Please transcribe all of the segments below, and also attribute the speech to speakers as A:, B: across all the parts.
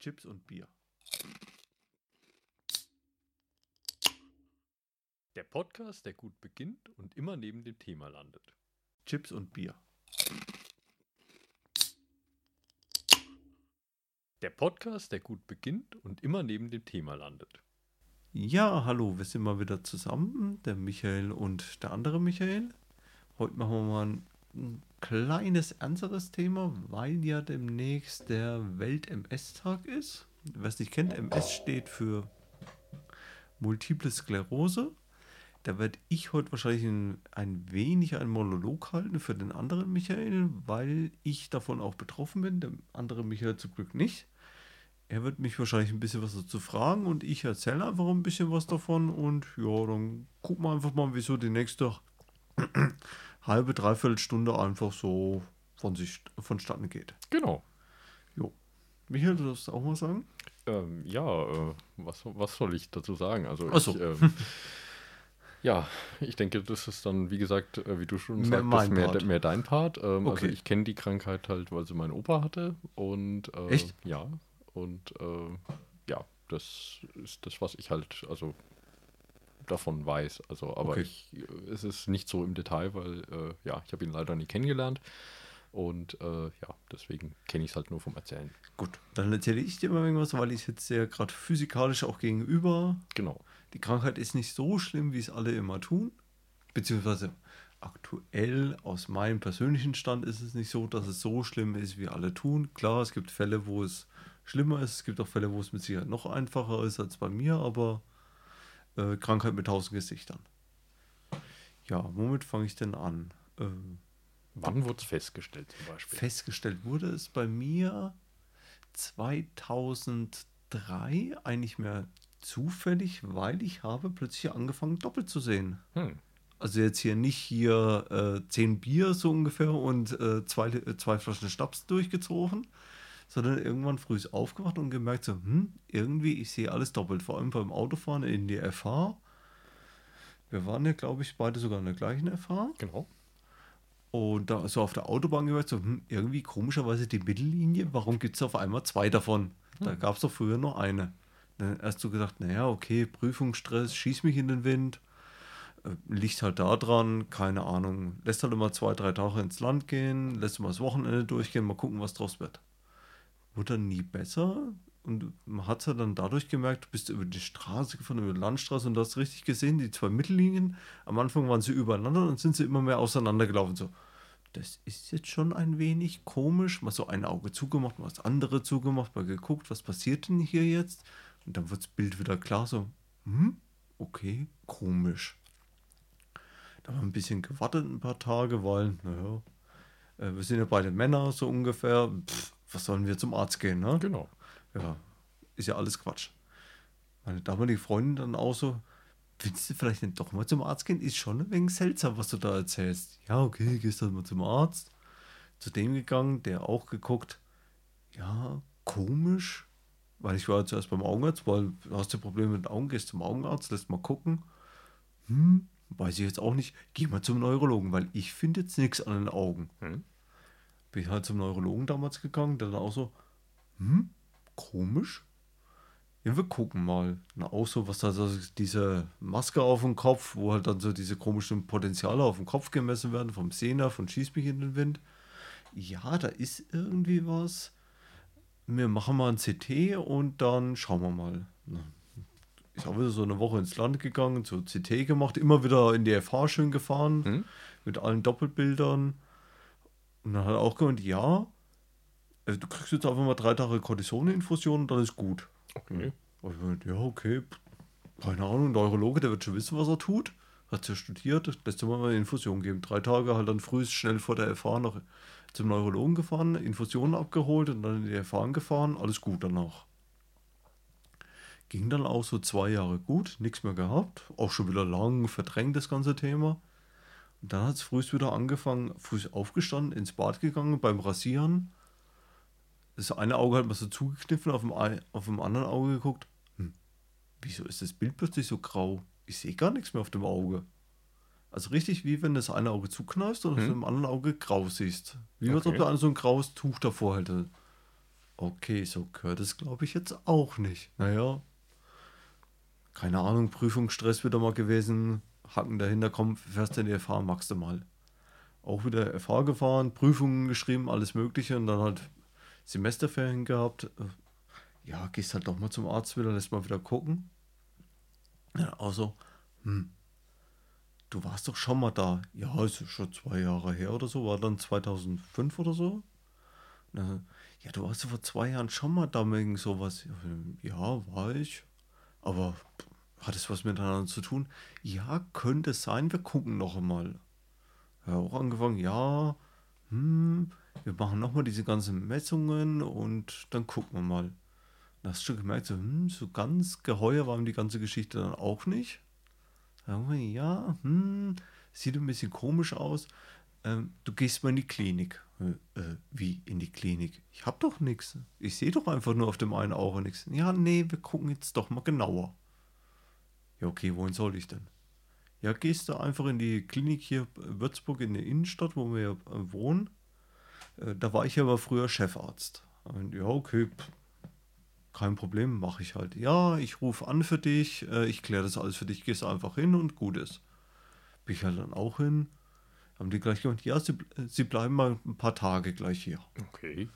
A: Chips und Bier.
B: Der Podcast, der gut beginnt und immer neben dem Thema landet.
A: Chips und Bier.
B: Der Podcast, der gut beginnt und immer neben dem Thema landet.
A: Ja, hallo, wir sind mal wieder zusammen, der Michael und der andere Michael. Heute machen wir mal ein, ein kleines, ernsteres Thema, weil ja demnächst der Welt-MS-Tag ist. Wer es nicht kennt, MS steht für Multiple Sklerose. Da werde ich heute wahrscheinlich ein, ein wenig einen Monolog halten für den anderen Michael, weil ich davon auch betroffen bin. Der andere Michael zum Glück nicht. Er wird mich wahrscheinlich ein bisschen was dazu fragen und ich erzähle einfach ein bisschen was davon und ja, dann gucken wir einfach mal, wieso die nächste halbe, dreiviertel Stunde einfach so von sich vonstatten geht.
B: Genau.
A: Jo. Michael, du darfst auch mal sagen?
B: Ähm, ja, äh, was, was soll ich dazu sagen? Also,
A: Ach so.
B: ich, ähm, ja, ich denke, das ist dann, wie gesagt, äh, wie du schon
A: Mehr
B: sagtest, mehr,
A: Part.
B: mehr dein Part. Ähm,
A: Okay.
B: Also ich kenne die Krankheit halt, weil sie mein Opa hatte. Und äh,
A: Echt?
B: ja, und äh, ja, das ist das, was ich halt, also davon weiß. Also, aber
A: Okay.
B: ich, äh, es ist nicht so im Detail, weil äh, ja, ich habe ihn leider nie kennengelernt. Und äh, ja, deswegen kenne ich es halt nur vom Erzählen.
A: Gut, dann erzähle ich dir mal irgendwas, weil ich jetzt ja gerade physikalisch auch gegenüber.
B: Genau.
A: Die Krankheit ist nicht so schlimm, wie es alle immer tun. Beziehungsweise aktuell aus meinem persönlichen Stand ist es nicht so, dass es so schlimm ist, wie alle tun. Klar, es gibt Fälle, wo es schlimmer ist. Es gibt auch Fälle, wo es mit Sicherheit noch einfacher ist als bei mir, aber äh, Krankheit mit tausend Gesichtern. Ja, womit fange ich denn an? Äh,
B: Wann wurde es festgestellt zum Beispiel?
A: Festgestellt wurde es bei mir 2003 eigentlich mehr zufällig, weil ich habe plötzlich angefangen doppelt zu sehen.
B: Hm.
A: Also jetzt hier nicht hier äh, zehn Bier so ungefähr und äh, zwei, äh, zwei Flaschen Schnaps durchgezogen, sondern irgendwann früh aufgewacht und gemerkt so, hm, irgendwie, ich sehe alles doppelt, vor allem beim Autofahren in die FH. Wir waren ja, glaube ich, beide sogar in der gleichen FH.
B: Genau.
A: Und da so auf der Autobahn gemerkt, so, hm, irgendwie komischerweise die Mittellinie, warum gibt es auf einmal zwei davon? Da gab es doch früher nur eine. Dann erst so gedacht, naja, okay, Prüfungsstress, schieß mich in den Wind, äh, liegt halt da dran, keine Ahnung. Lässt halt immer zwei, drei Tage ins Land gehen, lässt mal das Wochenende durchgehen, mal gucken, was draus wird. Wurde dann nie besser und man hat es ja dann dadurch gemerkt, du bist über die Straße gefahren, über die Landstraße und du hast richtig gesehen, die zwei Mittellinien, am Anfang waren sie übereinander und sind sie immer mehr auseinandergelaufen. So, das ist jetzt schon ein wenig komisch. Mal so ein Auge zugemacht, mal das andere zugemacht, mal geguckt, was passiert denn hier jetzt? Und dann wird das Bild wieder klar, so, hm, okay, komisch. Da haben wir ein bisschen gewartet, ein paar Tage, weil, naja, äh, wir sind ja beide Männer, so ungefähr. Pff, was sollen wir zum Arzt gehen, ne?
B: Genau.
A: Ja, ist ja alles Quatsch. Meine damalige Freundin dann auch so, willst du vielleicht nicht doch mal zum Arzt gehen? Ist schon ein wenig seltsam, was du da erzählst. Ja, okay, gehst dann mal zum Arzt. Zu dem gegangen, der auch geguckt, ja, komisch. Weil ich war ja zuerst beim Augenarzt, weil du hast du Probleme mit den Augen, gehst zum Augenarzt, lässt mal gucken. Hm, weiß ich jetzt auch nicht. Geh mal zum Neurologen, weil ich finde jetzt nichts an den Augen.
B: Hm.
A: Bin ich halt zum Neurologen damals gegangen, der dann auch so, hm, komisch. Ja, wir gucken mal. Na, auch so, was da so diese Maske auf dem Kopf, wo halt dann so diese komischen Potenziale auf dem Kopf gemessen werden, vom Sehner, von Schieß mich in den Wind. Ja, da ist irgendwie was. Wir machen mal ein CT und dann schauen wir mal. Na, Ich habe wieder so eine Woche ins Land gegangen, so CT gemacht, immer wieder in die FH schön gefahren,
B: Hm?
A: mit allen Doppelbildern. Und dann hat er auch gemeint, ja, also du kriegst jetzt einfach mal drei Tage Cortisoninfusion und dann ist gut.
B: Okay.
A: Und ich meinte, ja, okay, keine Ahnung, ein Neurologe, der wird schon wissen, was er tut. Hat ja studiert, lässt mal eine Infusion geben. Drei Tage halt dann früh schnell vor der FH noch zum Neurologen gefahren, Infusionen abgeholt und dann in die FH gefahren, alles gut danach. Ging dann auch so zwei Jahre gut, nichts mehr gehabt, auch schon wieder lang verdrängt das ganze Thema. Und dann hat es früh wieder angefangen, früh aufgestanden, ins Bad gegangen, beim Rasieren. Das eine Auge hat man so zugekniffen, auf dem, auf dem anderen Auge geguckt. Hm, wieso ist das Bild plötzlich so grau? Ich sehe gar nichts mehr auf dem Auge. Also richtig wie wenn das eine Auge zukneifst und
B: Hm.
A: dem anderen Auge grau siehst. Wie als ob
B: Okay.
A: einer so ein graues Tuch davor hätte. okay, so gehört es, glaube ich, jetzt auch nicht. Naja, keine Ahnung, Prüfungsstress wieder mal gewesen, Hacken dahinter, komm, fährst du in die FH, magst du mal. Auch wieder FH gefahren, Prüfungen geschrieben, alles Mögliche und dann halt Semesterferien gehabt. Ja, gehst halt doch mal zum Arzt wieder, lässt mal wieder gucken. Ja, also, hm, du warst doch schon mal da. Ja, ist schon zwei Jahre her oder so, war dann 2005 oder so. Ja, du warst vor zwei Jahren schon mal da wegen sowas. Ja, war ich. Aber hat es was miteinander zu tun? Ja, könnte sein, wir gucken noch einmal. Ja, auch angefangen, ja, hm, wir machen nochmal diese ganzen Messungen und dann gucken wir mal. Dann hast du gemerkt, so, hm, so ganz geheuer war ihm die ganze Geschichte dann auch nicht. Ja, hm, sieht ein bisschen komisch aus. Ähm, du gehst mal in die Klinik. Äh, äh, wie in die Klinik? Ich hab doch nichts. Ich sehe doch einfach nur auf dem einen Auge nichts. Ja, nee, wir gucken jetzt doch mal genauer. Ja, okay, wohin soll ich denn? Ja, gehst du einfach in die Klinik hier in Würzburg in der Innenstadt, wo wir äh, wohnen. Äh, da war ich aber früher Chefarzt. Und ja, okay, kein Problem, mache ich halt. Ja, ich rufe an für dich, äh, ich kläre das alles für dich, gehst einfach hin und gut ist. Bin ich halt dann auch hin. Haben die gleich gesagt, ja, sie, sie bleiben mal ein paar Tage gleich hier.
B: Okay.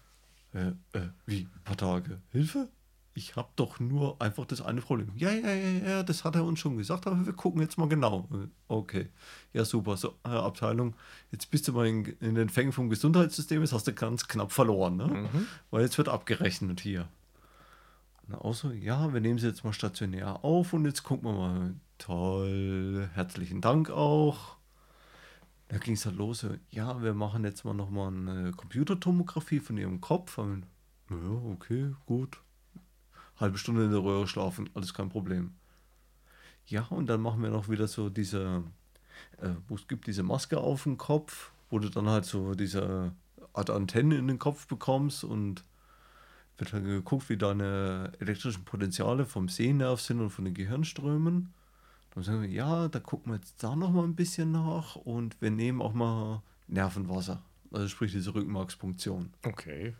A: Äh, äh, wie, ein paar Tage? Hilfe? Ich habe doch nur einfach das eine Problem. Ja, ja, ja, ja, das hat er uns schon gesagt, aber wir gucken jetzt mal genau. Okay, ja, super. So, äh, Abteilung, jetzt bist du mal in, in den Fängen vom Gesundheitssystem, jetzt hast du ganz knapp verloren, ne? Mhm. Weil jetzt wird abgerechnet hier. Und auch so, ja, wir nehmen sie jetzt mal stationär auf und jetzt gucken wir mal. Toll, herzlichen Dank auch. Da ging es halt los, ja, wir machen jetzt mal nochmal eine Computertomographie von ihrem Kopf. Ja, okay, gut halbe Stunde in der Röhre schlafen, alles kein Problem. Ja, und dann machen wir noch wieder so diese, äh, wo es gibt diese Maske auf dem Kopf, wo du dann halt so diese Art Antenne in den Kopf bekommst und wird dann geguckt, wie deine elektrischen Potenziale vom Sehnerv sind und von den Gehirnströmen. Dann sagen wir, ja, da gucken wir jetzt da noch mal ein bisschen nach und wir nehmen auch mal Nervenwasser. Also sprich diese Rückenmarkspunktion.
B: Okay.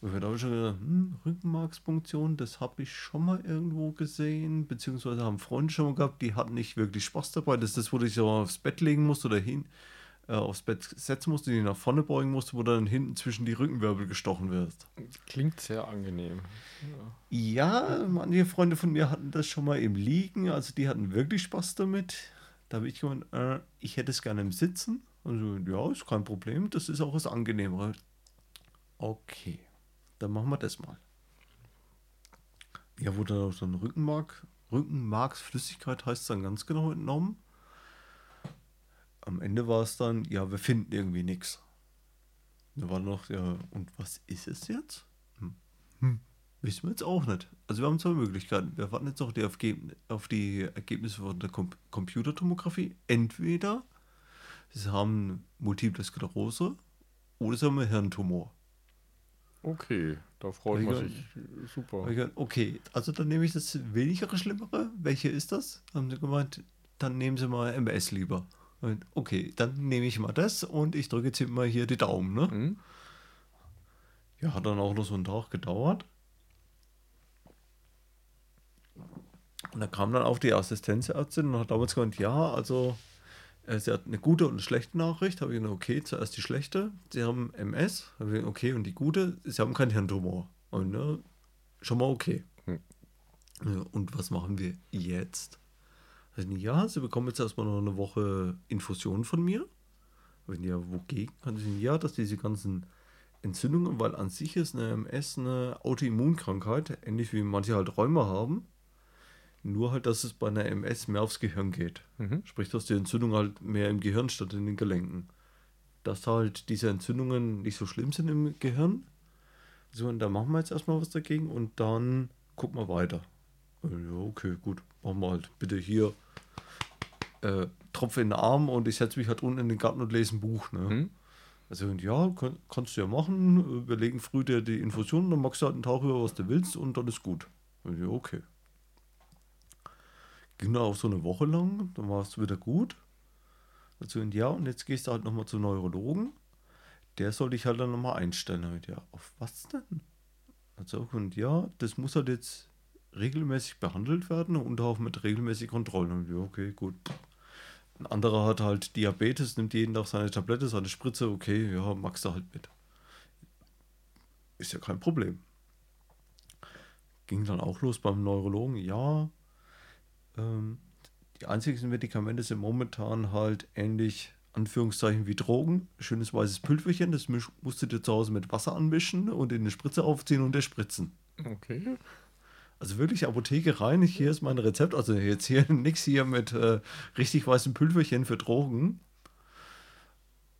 A: Und da habe ich schon gedacht, hm, Rückenmarkspunktion, das habe ich schon mal irgendwo gesehen, beziehungsweise haben Freunde schon mal gehabt, die hatten nicht wirklich Spaß dabei. Das ist das, wo du dich so aufs Bett legen musst oder hin, äh, aufs Bett setzen musst, die nach vorne beugen musst, wo dann hinten zwischen die Rückenwirbel gestochen wirst.
B: Klingt sehr angenehm.
A: Ja. ja, manche Freunde von mir hatten das schon mal im Liegen, also die hatten wirklich Spaß damit. Da habe ich gemeint, äh, ich hätte es gerne im Sitzen. Also, ja, ist kein Problem, das ist auch was Angenehmeres. Okay. Dann machen wir das mal. Ja, wurde auch so ein Rückenmark, Rückenmarksflüssigkeit heißt es dann ganz genau entnommen. Am Ende war es dann, ja, wir finden irgendwie nichts. Da war noch, ja, und was ist es jetzt? Hm. Hm. Wissen wir jetzt auch nicht. Also wir haben zwei Möglichkeiten. Wir warten jetzt noch die auf, auf die Ergebnisse von der Com Computertomographie. Entweder sie haben Multiple Sklerose oder sie haben einen Hirntumor.
B: Okay, da freut man sich. Super.
A: Okay, also dann nehme ich das weniger Schlimmere. Welche ist das? Haben sie gemeint, dann nehmen Sie mal MS lieber. Okay, dann nehme ich mal das und ich drücke jetzt mal hier die Daumen. Ne? Mhm. Ja, hat dann auch noch so einen Tag gedauert. Und da kam dann auch die Assistenzärztin und hat damals gemeint, ja, also sie hat eine gute und eine schlechte Nachricht. Habe ich gesagt, okay, zuerst die schlechte. Sie haben MS. Habe ich gesagt, okay, und die gute, sie haben keinen Hirntumor. Und ne, schon mal okay. Hm. Und was machen wir jetzt? Also, ja, sie bekommen jetzt erstmal noch eine Woche Infusion von mir. Wenn ja, wogegen? Kann ich ja, dass diese ganzen Entzündungen, weil an sich ist eine MS eine Autoimmunkrankheit, ähnlich wie manche halt Rheuma haben. Nur halt, dass es bei einer MS mehr aufs Gehirn geht. Mhm. Sprich, dass die Entzündung halt mehr im Gehirn statt in den Gelenken. Dass halt diese Entzündungen nicht so schlimm sind im Gehirn. So, und da machen wir jetzt erstmal was dagegen und dann gucken wir weiter. Ja, okay, gut. Machen wir halt bitte hier äh, Tropfen in den Arm und ich setze mich halt unten in den Garten und lese ein Buch. Ne? Mhm. Also, ja, kann, kannst du ja machen. Wir legen früh dir die Infusion, dann magst du halt einen Tag über, was du willst und dann ist gut. Ja, okay ging dann auch so eine Woche lang, dann war es wieder gut. Also, und ja, und jetzt gehst du halt nochmal zum Neurologen. Der soll dich halt dann nochmal einstellen. Damit, ja, auf was denn? Also, und ja, das muss halt jetzt regelmäßig behandelt werden und auch mit regelmäßigen Kontrollen. Und ja, okay, gut. Ein anderer hat halt Diabetes, nimmt jeden Tag seine Tablette, seine Spritze, okay, ja, magst du halt mit. Ist ja kein Problem. Ging dann auch los beim Neurologen, ja. Ähm, die einzigen Medikamente sind momentan halt ähnlich, Anführungszeichen, wie Drogen. Schönes weißes Pülverchen, das misch, musst du dir zu Hause mit Wasser anmischen und in eine Spritze aufziehen und erspritzen.
B: Okay.
A: Also wirklich Apotheke rein, hier ist mein Rezept. Also jetzt hier nichts hier mit äh, richtig weißem Pülverchen für Drogen.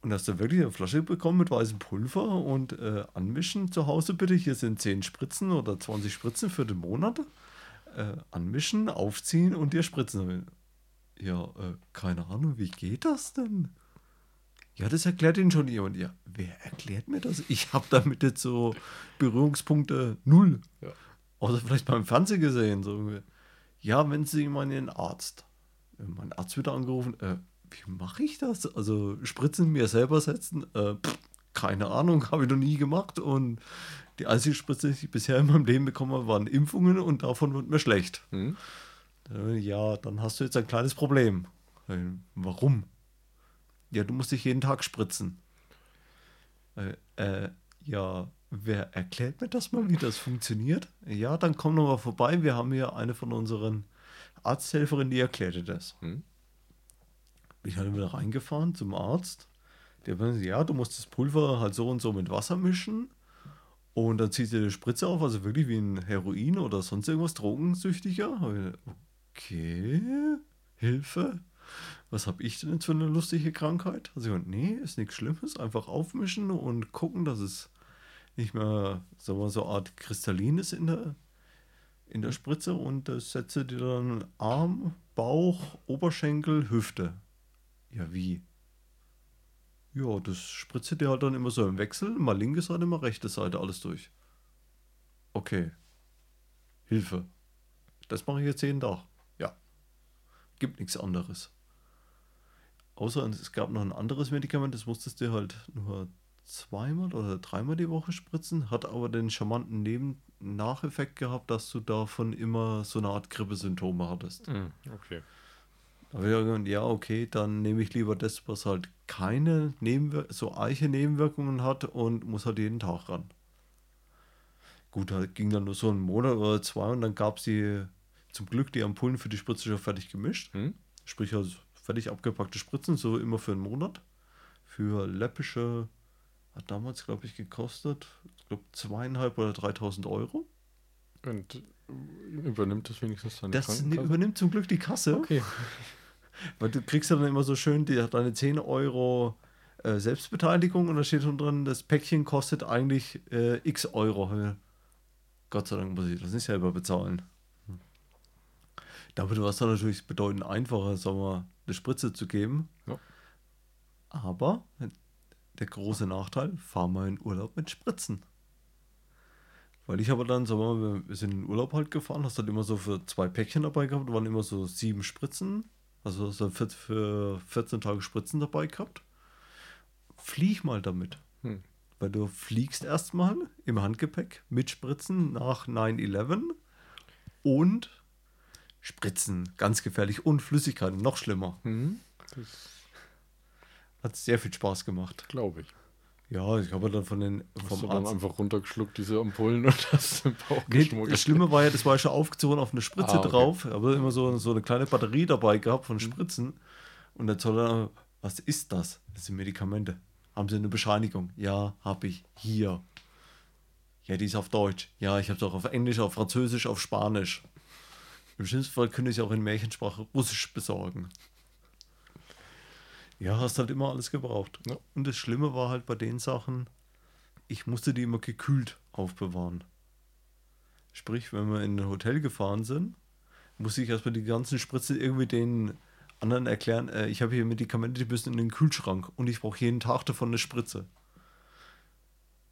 A: Und hast du wirklich eine Flasche bekommen mit weißem Pulver und äh, anmischen zu Hause bitte. Hier sind 10 Spritzen oder 20 Spritzen für den Monat. Äh, anmischen, aufziehen und dir spritzen. Ja, äh, keine Ahnung, wie geht das denn? Ja, das erklärt Ihnen schon jemand. Ja, wer erklärt mir das? Ich habe damit jetzt so Berührungspunkte null.
B: Ja.
A: Außer vielleicht beim Fernsehen gesehen. So. Ja, wenn Sie mal den Arzt. Äh, Mein Arzt wieder angerufen. Äh, wie mache ich das? Also Spritzen mir selber setzen? Äh, pff, keine Ahnung, habe ich noch nie gemacht. Und die einzige Spritze, die ich bisher in meinem Leben bekommen habe, waren Impfungen und davon wird mir schlecht.
B: Hm?
A: Äh, Ja, dann hast du jetzt ein kleines Problem. Warum? Ja, du musst dich jeden Tag spritzen. Äh, äh, ja, wer erklärt mir das mal, wie das funktioniert? Ja, dann komm noch mal vorbei. Wir haben hier eine von unseren Arzthelferinnen, die erklärt dir das.
B: Hm?
A: Bin ich halt wieder reingefahren zum Arzt. Der meinte, ja, du musst das Pulver halt so und so mit Wasser mischen. Und dann zieht er die Spritze auf, also wirklich wie ein Heroin oder sonst irgendwas Drogensüchtiger. Okay, Hilfe. Was habe ich denn jetzt für eine lustige Krankheit? Also, nee, ist nichts Schlimmes. Einfach aufmischen und gucken, dass es nicht mehr so eine Art Kristallin ist in der, in der Spritze. Und das setze dir dann Arm, Bauch, Oberschenkel, Hüfte. Ja, wie? Ja, das spritze dir halt dann immer so im Wechsel, mal linke Seite, mal rechte Seite, alles durch. Okay. Hilfe. Das mache ich jetzt jeden Tag. Ja. Gibt nichts anderes. Außer es gab noch ein anderes Medikament, das musstest du halt nur zweimal oder dreimal die Woche spritzen, hat aber den charmanten Neben-Nacheffekt gehabt, dass du davon immer so eine Art Grippesymptome hattest.
B: Hm, okay.
A: Da habe ich irgendwann, ja, okay, dann nehme ich lieber das, was halt keine Nebenwir so eiche Nebenwirkungen hat und muss halt jeden Tag ran. Gut, da ging dann nur so ein Monat oder zwei und dann gab es die zum Glück die Ampullen für die Spritze schon fertig gemischt.
B: Hm?
A: Sprich, also fertig abgepackte Spritzen, so immer für einen Monat. Für läppische, hat damals, glaube ich, gekostet, ich glaube, zweieinhalb oder 3000 Euro.
B: Und übernimmt das wenigstens deine
A: Das
B: Krankenkasse?
A: übernimmt zum Glück die Kasse.
B: Okay.
A: Weil du kriegst ja dann immer so schön, die hat deine 10 Euro äh, Selbstbeteiligung und da steht schon drin, das Päckchen kostet eigentlich äh, x Euro. Ja. Gott sei Dank muss ich das nicht selber bezahlen. Damit war es dann natürlich bedeutend einfacher, sagen wir, eine Spritze zu geben.
B: Ja.
A: Aber der große Nachteil, fahr mal in Urlaub mit Spritzen. Weil ich habe dann, sagen wir mal, wir sind in den Urlaub halt gefahren, hast halt immer so für zwei Päckchen dabei gehabt, waren immer so sieben Spritzen, also hast du für, für 14 Tage Spritzen dabei gehabt. Flieg mal damit.
B: Hm.
A: Weil du fliegst erstmal im Handgepäck mit Spritzen nach 9-11 und Spritzen, ganz gefährlich und Flüssigkeiten, noch schlimmer.
B: Hm? Das
A: Hat sehr viel Spaß gemacht.
B: glaube ich.
A: Ja, ich habe dann von den
B: Hast
A: vom
B: du dann einfach runtergeschluckt, diese Ampullen, und hast im Bauch
A: Nee,
B: geschmuggelt.
A: das Schlimme war ja, das war ja schon aufgezogen auf eine Spritze
B: Ah, okay.
A: drauf. Aber immer so, so eine kleine Batterie dabei gehabt von Spritzen. Und der Zoller, was ist das? Das sind Medikamente. Haben Sie eine Bescheinigung? Ja, habe ich. Hier. Ja, die ist auf Deutsch. Ja, ich habe es auch auf Englisch, auf Französisch, auf Spanisch. Im schlimmsten Fall könnte ich auch in Märchensprache Russisch besorgen. Ja, hast halt immer alles gebraucht.
B: Ja.
A: Und das Schlimme war halt bei den Sachen, ich musste die immer gekühlt aufbewahren. Sprich, wenn wir in ein Hotel gefahren sind, musste ich erstmal die ganzen Spritze irgendwie den anderen erklären, äh, ich habe hier Medikamente, die müssen in den Kühlschrank und ich brauche jeden Tag davon eine Spritze.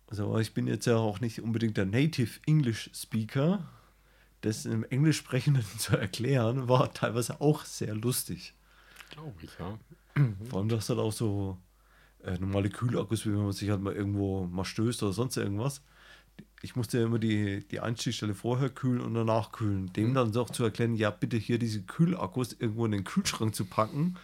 A: Also ich bin jetzt ja auch nicht unbedingt der Native English Speaker. Das im Englisch sprechenden zu erklären, war teilweise auch sehr lustig.
B: Glaube ich, ja.
A: Vor allem, dass dann auch so äh, normale Kühlakkus, wie wenn man sich halt mal irgendwo mal stößt oder sonst irgendwas. Ich musste ja immer die, die Einstichstelle vorher kühlen und danach kühlen. Dem
B: Mhm.
A: dann doch zu erklären, ja, bitte hier diese Kühlakkus irgendwo in den Kühlschrank zu packen.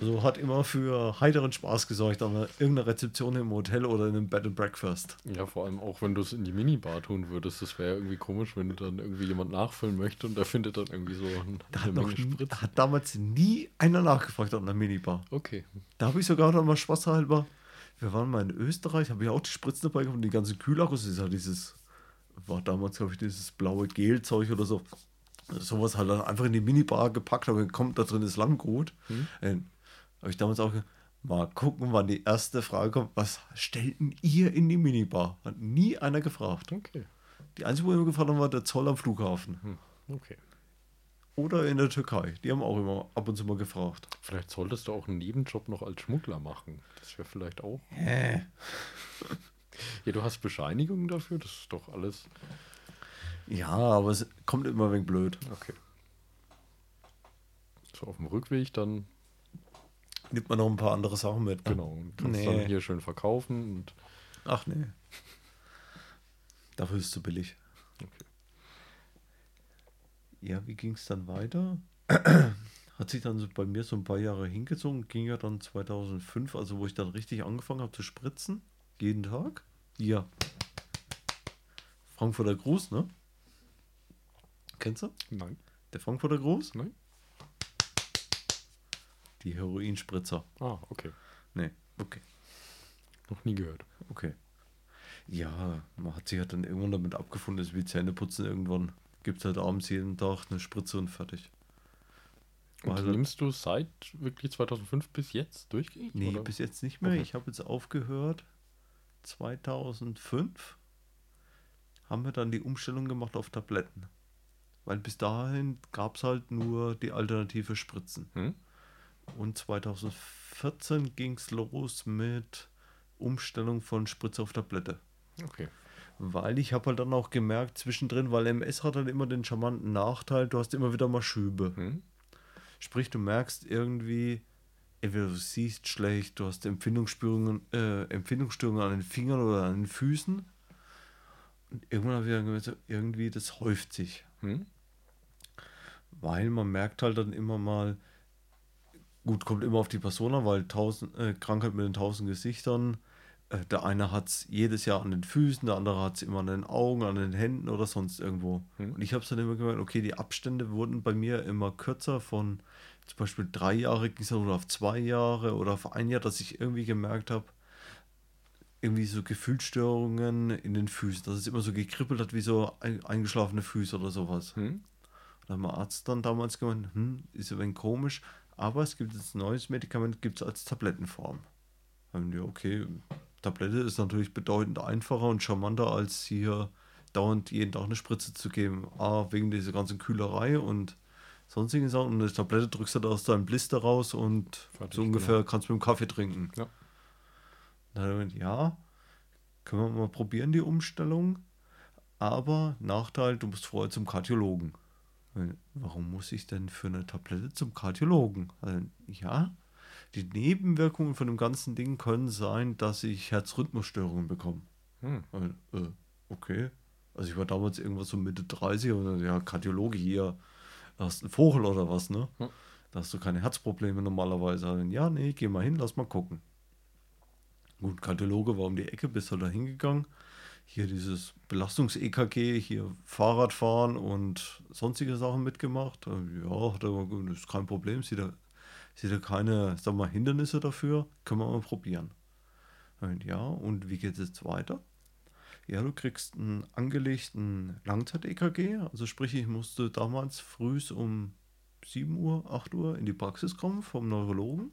A: Also hat immer für heiteren Spaß gesorgt an einer- irgendeiner Rezeption im Hotel oder in einem Bed and Breakfast.
B: Ja, vor allem auch, wenn du es in die Minibar tun würdest. Das wäre irgendwie komisch, wenn du dann irgendwie jemand nachfüllen möchte und der findet dann irgendwie so ein,
A: Da
B: eine Menge Spritz.
A: hat damals nie einer nachgefragt an der Minibar.
B: Okay.
A: Da habe ich sogar noch mal spaßhalber. Wir waren mal in Österreich, habe ich auch die Spritzen dabei gehabt und die ganzen Kühlakkus. Das ist halt dieses, war damals, glaube ich, dieses blaue Gelzeug oder so. Sowas halt dann einfach in die Minibar gepackt, aber kommt da drin ist Langgut. Äh, habe ich damals auch ge- mal gucken, wann die erste Frage kommt: Was stellten ihr in die Minibar? Hat nie einer gefragt.
B: Okay.
A: Die einzige, wo wir gefragt haben, war der Zoll am Flughafen.
B: Hm. Okay.
A: Oder in der Türkei. Die haben auch immer ab und zu mal gefragt.
B: Vielleicht solltest du auch einen Nebenjob noch als Schmuggler machen. Das wäre vielleicht auch.
A: Hä?
B: Ja, du hast Bescheinigungen dafür, das ist doch alles.
A: Ja, aber es kommt immer wenig blöd.
B: Okay. So auf dem Rückweg dann,
A: Nimmt man noch ein paar andere Sachen mit. ne?
B: genau, und kannst
A: Nee.
B: dann hier schön verkaufen und
A: Ach nee. Dafür ist es zu billig.
B: Okay.
A: Ja, wie ging es dann weiter? Hat sich dann so bei mir so ein paar Jahre hingezogen. Ging ja dann 2005, also wo ich dann richtig angefangen habe zu spritzen. Jeden Tag. Ja. Frankfurter Gruß, ne? Kennst du?
B: nein,
A: Der Frankfurter Gruß?
B: nein.
A: Die Heroinspritzer.
B: Ah, okay.
A: Nee, okay.
B: Noch nie gehört.
A: Okay. Ja, man hat sich halt dann irgendwann damit abgefunden, dass wie Zähneputzen irgendwann gibt es halt abends jeden Tag eine Spritze und fertig.
B: Und
A: Weil-
B: nimmst du seit wirklich 2005 bis jetzt durchgehend?
A: Nee,
B: oder?
A: bis jetzt nicht mehr.
B: Okay.
A: Ich habe jetzt aufgehört. 2005 haben wir dann die Umstellung gemacht auf Tabletten. Weil bis dahin gab es halt nur die alternative Spritzen.
B: Hm?
A: Und 2014 ging es los mit Umstellung von Spritze auf Tablette.
B: Okay.
A: Weil ich habe halt dann auch gemerkt, zwischendrin, weil MS hat halt immer den charmanten Nachteil, du hast immer wieder mal Schübe.
B: Hm?
A: Sprich, du merkst irgendwie, entweder du siehst schlecht, du hast Empfindungsstörungen, äh, Empfindungsstörungen an den Fingern oder an den Füßen. Und irgendwann habe ich dann gemerkt, irgendwie, das häuft sich.
B: Hm?
A: Weil man merkt halt dann immer mal, gut, kommt immer auf die Person an, weil tausend, äh, Krankheit mit den tausend Gesichtern. Äh, der eine hat es jedes Jahr an den Füßen, der andere hat es immer an den Augen, an den Händen oder sonst irgendwo.
B: Hm.
A: Und ich habe es dann immer gemerkt, okay, die Abstände wurden bei mir immer kürzer von zum Beispiel drei Jahre ging es dann auf zwei Jahre oder auf ein Jahr, dass ich irgendwie gemerkt habe, irgendwie so Gefühlsstörungen in den Füßen, dass es immer so gekribbelt hat wie so ein, eingeschlafene Füße oder sowas.
B: Hm?
A: Da hat mein Arzt dann damals gemeint, hm, ist ein wenig komisch, aber es gibt jetzt ein neues Medikament, gibt es als Tablettenform. Haben wir, okay, Tablette ist natürlich bedeutend einfacher und charmanter, als hier dauernd jeden Tag eine Spritze zu geben. A, wegen dieser ganzen Kühlerei und sonstigen Sachen. Und eine Tablette drückst du da aus deinem Blister raus und
B: Fertig,
A: so ungefähr kannst du mit dem Kaffee trinken.
B: Ja.
A: Dann ja, können wir mal probieren, die Umstellung. Aber Nachteil, du musst vorher zum Kardiologen. Warum muss ich denn für eine Tablette zum Kardiologen? Also, ja, die Nebenwirkungen von dem ganzen Ding können sein, dass ich Herzrhythmusstörungen bekomme.
B: Hm.
A: Weil, äh, okay. Also ich war damals irgendwas so Mitte 30 und dann, ja, Kardiologe hier, hast einen Vogel oder was, ne?
B: Hm.
A: Da hast du keine Herzprobleme normalerweise. Also, Ja, nee, geh mal hin, lass mal gucken. Gut, Kardiologe war um die Ecke, bist halt da hingegangen. Hier dieses Belastungs-EKG, hier Fahrradfahren und sonstige Sachen mitgemacht. Äh, Ja, hat er das ist kein Problem, sieht er, sieht er keine, sag mal, Hindernisse dafür, können wir mal probieren. Und ja, und wie geht es jetzt weiter? Ja, du kriegst einen angelegten Langzeit-EKG. Also sprich, ich musste damals früh um 7 Uhr, 8 Uhr in die Praxis kommen vom Neurologen.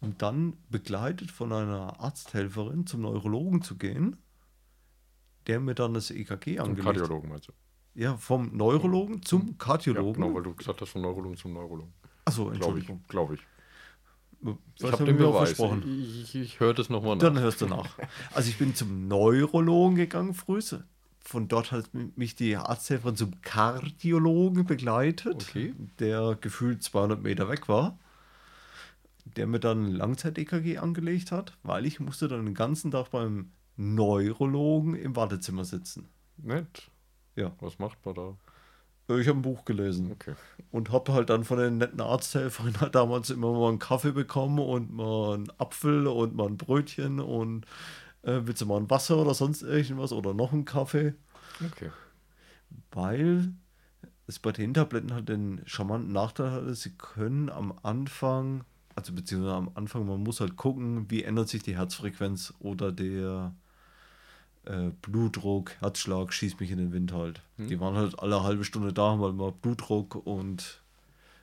A: Und dann begleitet von einer Arzthelferin zum Neurologen zu gehen, der mir dann das EKG angelegt
B: Kardiologen meinst du?
A: Ja, vom Neurologen zum
B: Ja,
A: Kardiologen.
B: genau, weil du gesagt hast, von Neurologen zum Neurologen.
A: Achso,
B: Glaube ich.
A: Entschuldigung.
B: Glaube ich. Ich
A: Was
B: habe den Beweis.
A: versprochen?
B: Ich, ich, ich höre das nochmal nach.
A: Dann hörst du nach. Also ich bin zum Neurologen gegangen früh. Von dort hat mich die Arzthelferin zum Kardiologen begleitet,
B: Okay.
A: der gefühlt 200 Meter weg war. Der mir dann ein Langzeit-EKG angelegt hat, weil ich musste dann den ganzen Tag beim Neurologen im Wartezimmer sitzen.
B: Nett.
A: Ja.
B: Was macht man da?
A: Ich habe ein Buch gelesen
B: Okay.
A: und habe halt dann von den netten Arzthelfern halt damals immer mal einen Kaffee bekommen und mal einen Apfel und mal ein Brötchen und äh, willst du mal ein Wasser oder sonst irgendwas oder noch einen Kaffee,
B: Okay.
A: weil es bei den Tabletten halt den charmanten Nachteil hat, sie können am Anfang, also beziehungsweise am Anfang, man muss halt gucken, wie ändert sich die Herzfrequenz oder der äh, Blutdruck, Herzschlag, schießt mich in den Wind halt. Die waren halt alle halbe Stunde da, haben halt mal Blutdruck und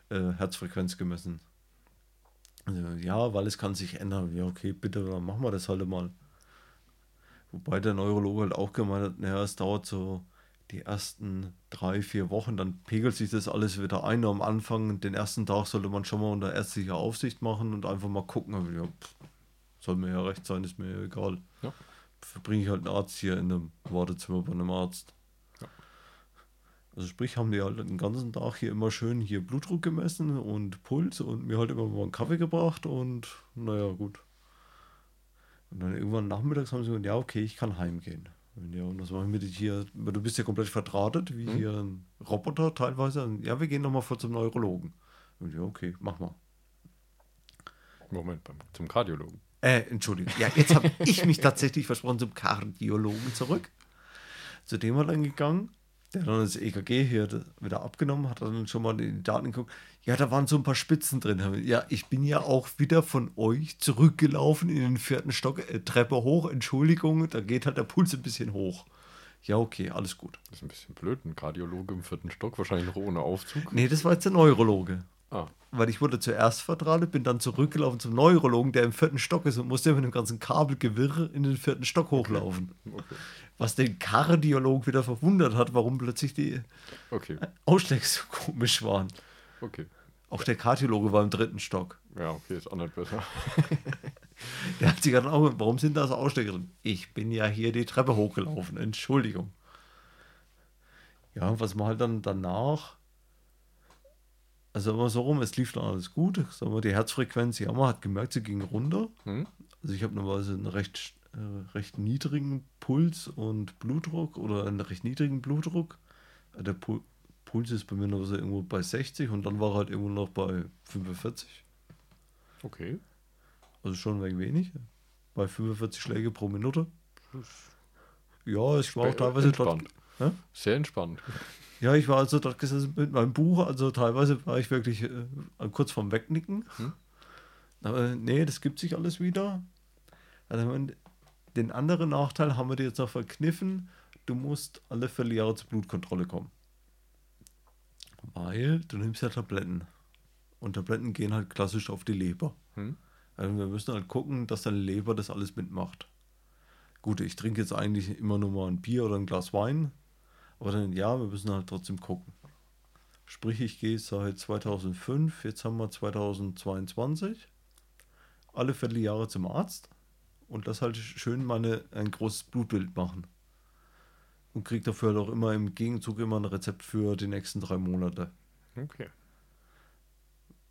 A: äh, Herzfrequenz gemessen. Also, ja, weil es kann sich ändern. Ja, okay, bitte, dann machen wir das halt mal. Wobei der Neurologe halt auch gemeint hat, naja, es dauert so die ersten drei, vier Wochen, dann pegelt sich das alles wieder ein. Am Anfang, den ersten Tag sollte man schon mal unter ärztlicher Aufsicht machen und einfach mal gucken. Ja, pff, soll mir ja recht sein, ist mir ja egal.
B: Ja.
A: Verbringe ich halt einen Arzt hier in einem Wartezimmer bei einem Arzt.
B: Ja.
A: Also sprich, haben die halt den ganzen Tag hier immer schön hier Blutdruck gemessen und Puls und mir halt immer mal einen Kaffee gebracht und naja, gut. Und dann irgendwann nachmittags haben sie gesagt, ja, okay, ich kann heimgehen. Und ja, und was machen wir mit hier? Du bist ja komplett verdrahtet, wie hier ein Roboter teilweise. Und ja, wir gehen nochmal vor zum Neurologen. Und ja, okay, mach mal.
B: Moment, beim, zum Kardiologen.
A: Äh, Entschuldigung. Ja, jetzt habe ich mich tatsächlich versprochen zum Kardiologen zurück. Zu dem war dann gegangen. Der hat dann das EKG hier wieder abgenommen, hat dann schon mal in die Daten geguckt. Ja, da waren so ein paar Spitzen drin. Ja, ich bin ja auch wieder von euch zurückgelaufen in den vierten Stock, äh, Treppe hoch. Entschuldigung, da geht halt der Puls ein bisschen hoch. Ja, okay, alles gut.
B: Das ist ein bisschen blöd, ein Kardiologe im vierten Stock, wahrscheinlich noch ohne Aufzug.
A: Nee, das war jetzt der Neurologe.
B: Ah,
A: Weil ich wurde zuerst verdrahtet, bin dann zurückgelaufen zum Neurologen, der im vierten Stock ist und musste mit dem ganzen Kabelgewirr in den vierten Stock hochlaufen.
B: okay.
A: Was den Kardiologen wieder verwundert hat, warum plötzlich die
B: Okay,
A: Ausschläge so komisch waren.
B: okay.
A: Auch der Kardiologe war im dritten Stock.
B: Ja, okay, ist auch nicht besser.
A: Der hat sich dann auch, warum sind da so Ausschläge drin? Ich bin ja hier die Treppe hochgelaufen, Entschuldigung. Ja, was man halt dann danach, also immer so rum, es lief dann alles gut. Sagen wir, die Herzfrequenz, ja, man hat gemerkt, sie ging runter.
B: Hm?
A: Also ich habe normalerweise einen recht, äh, recht niedrigen Puls und Blutdruck oder einen recht niedrigen Blutdruck. Äh, Der Pu Puls ist bei mir so irgendwo bei 60 und dann war er halt irgendwo noch bei 45.
B: Okay.
A: Also schon ein wenig wenig. Bei 45 Schläge pro Minute. Ja, ich war auch teilweise dort. Hä?
B: Sehr entspannt.
A: Ja, ich war also dort gesessen mit meinem Buch. Also teilweise war ich wirklich äh, kurz vorm Wegnicken.
B: Hm?
A: Aber nee, das gibt sich alles wieder. Also man, den anderen Nachteil haben wir dir jetzt noch verkniffen. Du musst alle Vierteljahre zur Blutkontrolle kommen. Weil du nimmst ja Tabletten. Und Tabletten gehen halt klassisch auf die Leber.
B: Hm?
A: Also wir müssen halt gucken, dass deine Leber das alles mitmacht. Gut, ich trinke jetzt eigentlich immer nur mal ein Bier oder ein Glas Wein. Aber dann, ja, wir müssen halt trotzdem gucken. Sprich, ich gehe seit 2005, jetzt haben wir 2022, alle Vierteljahre zum Arzt und das halt schön meine, ein großes Blutbild machen. Und kriege dafür halt auch immer im Gegenzug immer ein Rezept für die nächsten drei Monate.
B: Okay.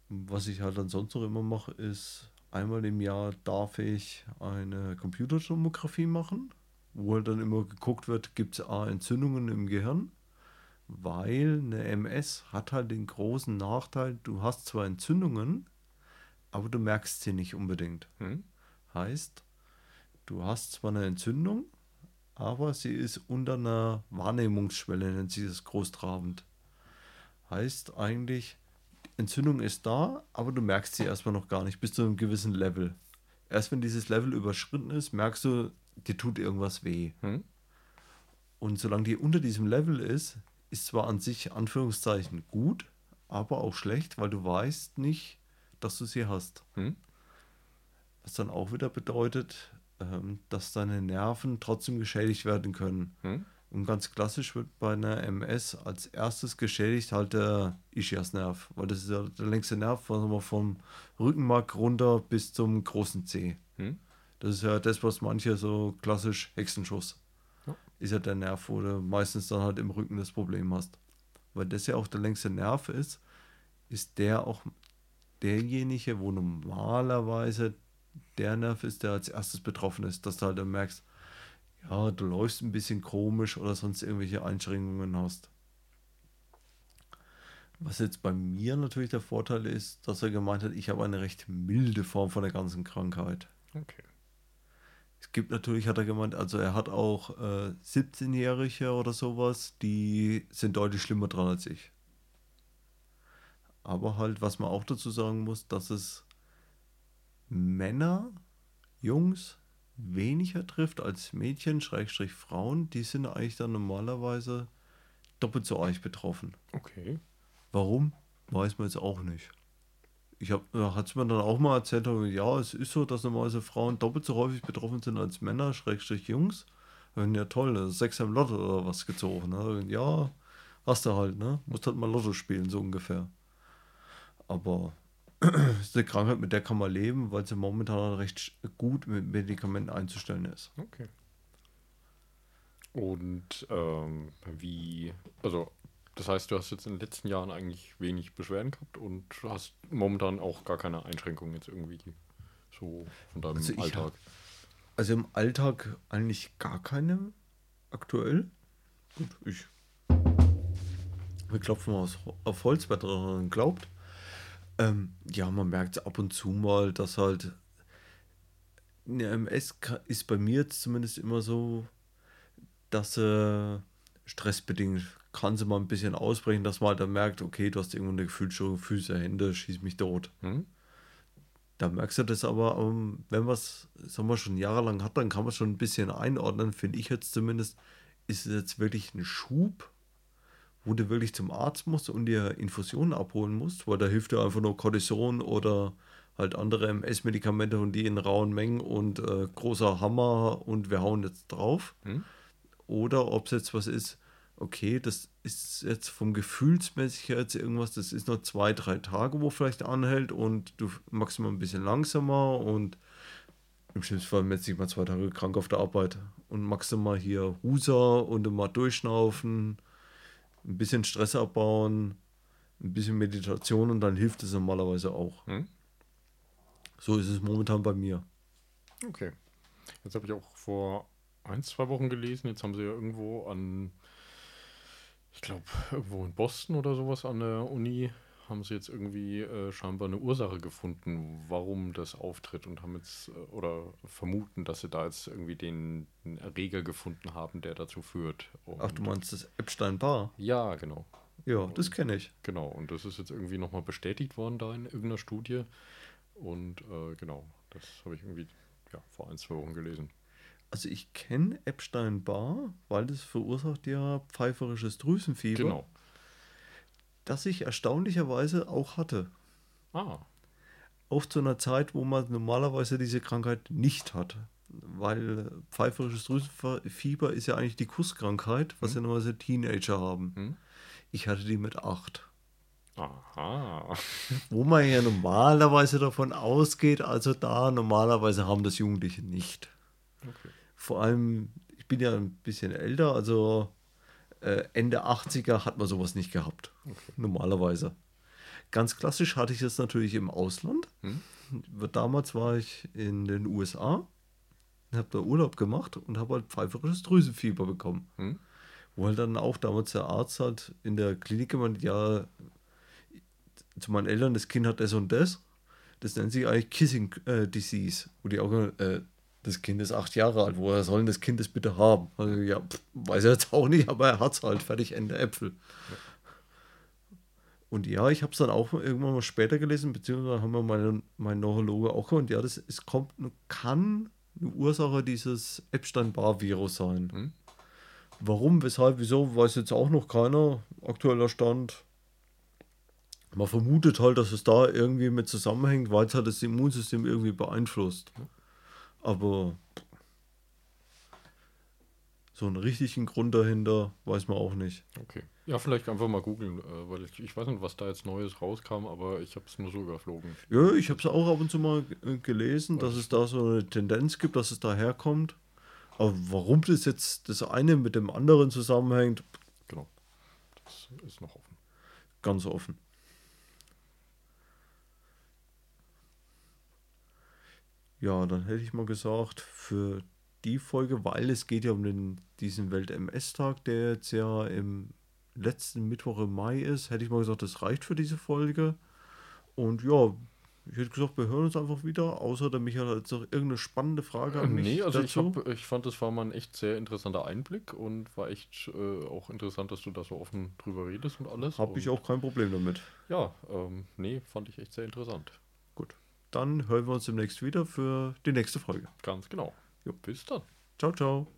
A: Was ich halt ansonsten noch immer mache, ist einmal im Jahr darf ich eine Computertomographie machen, wo halt dann immer geguckt wird, gibt es A Entzündungen im Gehirn, weil eine MS hat halt den großen Nachteil, du hast zwar Entzündungen, aber du merkst sie nicht unbedingt.
B: Hm?
A: Heißt, du hast zwar eine Entzündung, aber sie ist unter einer Wahrnehmungsschwelle, nennt sich das großtrabend. Heißt eigentlich, Entzündung ist da, aber du merkst sie erstmal noch gar nicht bis zu einem gewissen Level. Erst wenn dieses Level überschritten ist, merkst du, dir tut irgendwas weh.
B: Hm?
A: Und solange die unter diesem Level ist, ist zwar an sich Anführungszeichen gut, aber auch schlecht, weil du weißt nicht, dass du sie hast.
B: Hm?
A: Was dann auch wieder bedeutet, ähm, dass deine Nerven trotzdem geschädigt werden können.
B: Hm?
A: Und ganz klassisch wird bei einer MS als erstes geschädigt halt der Ischiasnerv, weil das ist ja der längste Nerv wir, vom Rückenmark runter bis zum großen Zeh.
B: Hm?
A: Das ist ja das, was manche so klassisch Hexenschuss.
B: Ja.
A: Ist ja der Nerv, wo du meistens dann halt im Rücken das Problem hast. Weil das ja auch der längste Nerv ist, ist der auch derjenige, wo normalerweise der Nerv ist, der als erstes betroffen ist, dass du halt dann merkst, ja, du läufst ein bisschen komisch oder sonst irgendwelche Einschränkungen hast. Was jetzt bei mir natürlich der Vorteil ist, dass er gemeint hat, ich habe eine recht milde Form von der ganzen Krankheit.
B: Okay.
A: Es gibt natürlich, hat er gemeint, also er hat auch äh, 17-Jährige oder sowas, die sind deutlich schlimmer dran als ich. Aber halt, was man auch dazu sagen muss, dass es Männer, Jungs weniger trifft als Mädchen, Schrägstrich Frauen, die sind eigentlich dann normalerweise doppelt so arg betroffen.
B: Okay.
A: Warum? Weiß man jetzt auch nicht. Ich habe, hat es mir dann auch mal erzählt, ja, es ist so, dass normalerweise Frauen doppelt so häufig betroffen sind als Männer, Schrägstrich Jungs. Ja, toll, das ist sechs im Lotto oder was gezogen. Ne? Ja, hast du halt, ne? Musst halt mal Lotto spielen, so ungefähr. Aber ist eine Krankheit, mit der kann man leben, weil sie momentan recht gut mit Medikamenten einzustellen ist.
B: Okay. Und ähm, wie, also das heißt, du hast jetzt in den letzten Jahren eigentlich wenig Beschwerden gehabt und hast momentan auch gar keine Einschränkungen jetzt irgendwie so von deinem
A: Also
B: Alltag.
A: hab- Also im Alltag eigentlich gar keine aktuell. Gut, ich. Wir klopfen mal aus- auf Holz, wer daran glaubt. Ähm, ja, man merkt ab und zu mal, dass halt eine MS ist bei mir jetzt zumindest immer so, dass äh, stressbedingt kann sie mal ein bisschen ausbrechen, dass man halt dann merkt, okay, du hast irgendwo eine Gefühlsstörung, Füße, Hände, schieß mich tot.
B: Hm?
A: Da merkst du das aber, ähm, wenn man es, sagen wir, schon jahrelang hat, dann kann man schon ein bisschen einordnen, finde ich jetzt zumindest. Ist es jetzt wirklich ein Schub, wo du wirklich zum Arzt musst und dir Infusionen abholen musst, weil da hilft dir einfach nur Cortison oder halt andere MS-Medikamente und die in rauen Mengen und äh, großer Hammer und wir hauen jetzt drauf.
B: Hm?
A: Oder ob es jetzt was ist, okay, das ist jetzt vom Gefühlsmäßig her jetzt irgendwas, das ist nur zwei, drei Tage, wo vielleicht anhält und du machst mal ein bisschen langsamer und im schlimmsten Fall meldest dich mal zwei Tage krank auf der Arbeit und machst du mal hier Huser und mal durchschnaufen, ein bisschen Stress abbauen, ein bisschen Meditation und dann hilft es normalerweise auch.
B: Hm?
A: So ist es momentan bei mir.
B: Okay. Jetzt habe ich auch vor ein, zwei Wochen gelesen, jetzt haben sie ja irgendwo an, ich glaube, irgendwo in Boston oder sowas an der Uni, haben sie jetzt irgendwie äh, scheinbar eine Ursache gefunden, warum das auftritt und haben jetzt, äh, oder vermuten, dass sie da jetzt irgendwie den, den Erreger gefunden haben, der dazu führt. Und
A: Ach, du meinst das Epstein-Barr?
B: Ja, genau.
A: Ja, das kenne ich.
B: Genau, und das ist jetzt irgendwie nochmal bestätigt worden da in irgendeiner Studie. Und äh, genau, das habe ich irgendwie ja, vor ein, zwei Wochen gelesen.
A: Also ich kenne Epstein-Barr, weil das verursacht ja pfeiferisches Drüsenfieber,
B: Genau.
A: das ich erstaunlicherweise auch hatte.
B: Ah,
A: Oft zu einer Zeit, wo man normalerweise diese Krankheit nicht hat. Weil pfeiferisches Drüsenfieber ist ja eigentlich die Kusskrankheit, was ja normalerweise Teenager haben.
B: Hm.
A: Ich hatte die mit acht.
B: aha.
A: Wo man ja normalerweise davon ausgeht, also da normalerweise haben das Jugendliche nicht.
B: Okay.
A: Vor allem, ich bin ja ein bisschen älter, also äh, Ende 80er hat man sowas nicht gehabt. Normalerweise. Ganz klassisch hatte ich das natürlich im Ausland.
B: Hm?
A: Damals war ich in den USA, habe da Urlaub gemacht und habe halt pfeiferisches Drüsenfieber bekommen.
B: Hm?
A: Wo halt dann auch damals der Arzt halt in der Klinik gemeint, ja, zu meinen Eltern, das Kind hat das und das. Das nennt sich eigentlich Kissing äh, Disease. Wo die auch, äh, das Kind ist acht Jahre alt, woher soll denn das Kind das bitte haben? Also, ja, pff, weiß er jetzt auch nicht, aber er hat es halt, fertig, Ende Äpfel. Und ja, ich habe es dann auch irgendwann mal später gelesen, beziehungsweise haben wir meine, mein Neurologe auch gehört, ja, das es kommt, kann eine Ursache dieses Epstein-Barr-Virus sein.
B: Hm?
A: Warum, weshalb, wieso, weiß jetzt auch noch keiner. Aktueller Stand. Man vermutet halt, dass es da irgendwie mit zusammenhängt, weil es halt das Immunsystem irgendwie beeinflusst. Aber so einen richtigen Grund dahinter weiß man auch nicht.
B: Okay. Ja, vielleicht einfach mal googeln, äh, weil ich, ich weiß nicht, was da jetzt Neues rauskam, aber ich habe es nur so überflogen.
A: Ja, ich habe es auch ab und zu mal äh, gelesen, dass es da so eine Tendenz gibt, dass es daherkommt. Aber warum das jetzt das eine mit dem anderen zusammenhängt,
B: Genau. Das ist noch offen.
A: ganz offen. Ja, dann hätte ich mal gesagt, für die Folge, weil es geht ja um den, diesen Welt-MS-Tag, der jetzt ja im letzten Mittwoch im Mai ist. Hätte ich mal gesagt, das reicht für diese Folge. Und ja, ich hätte gesagt, wir hören uns einfach wieder, außer der Michael hat jetzt noch irgendeine spannende Frage an mich.
B: Nee, also ich, hab, ich fand, das war mal ein echt sehr interessanter Einblick und war echt äh, auch interessant, dass du da so offen drüber redest und alles.
A: Habe ich auch kein Problem damit.
B: Ja, ähm, nee, fand ich echt sehr interessant.
A: Dann hören wir uns demnächst wieder für die nächste Folge.
B: Ganz genau.
A: Jo.
B: Bis dann.
A: Ciao, ciao.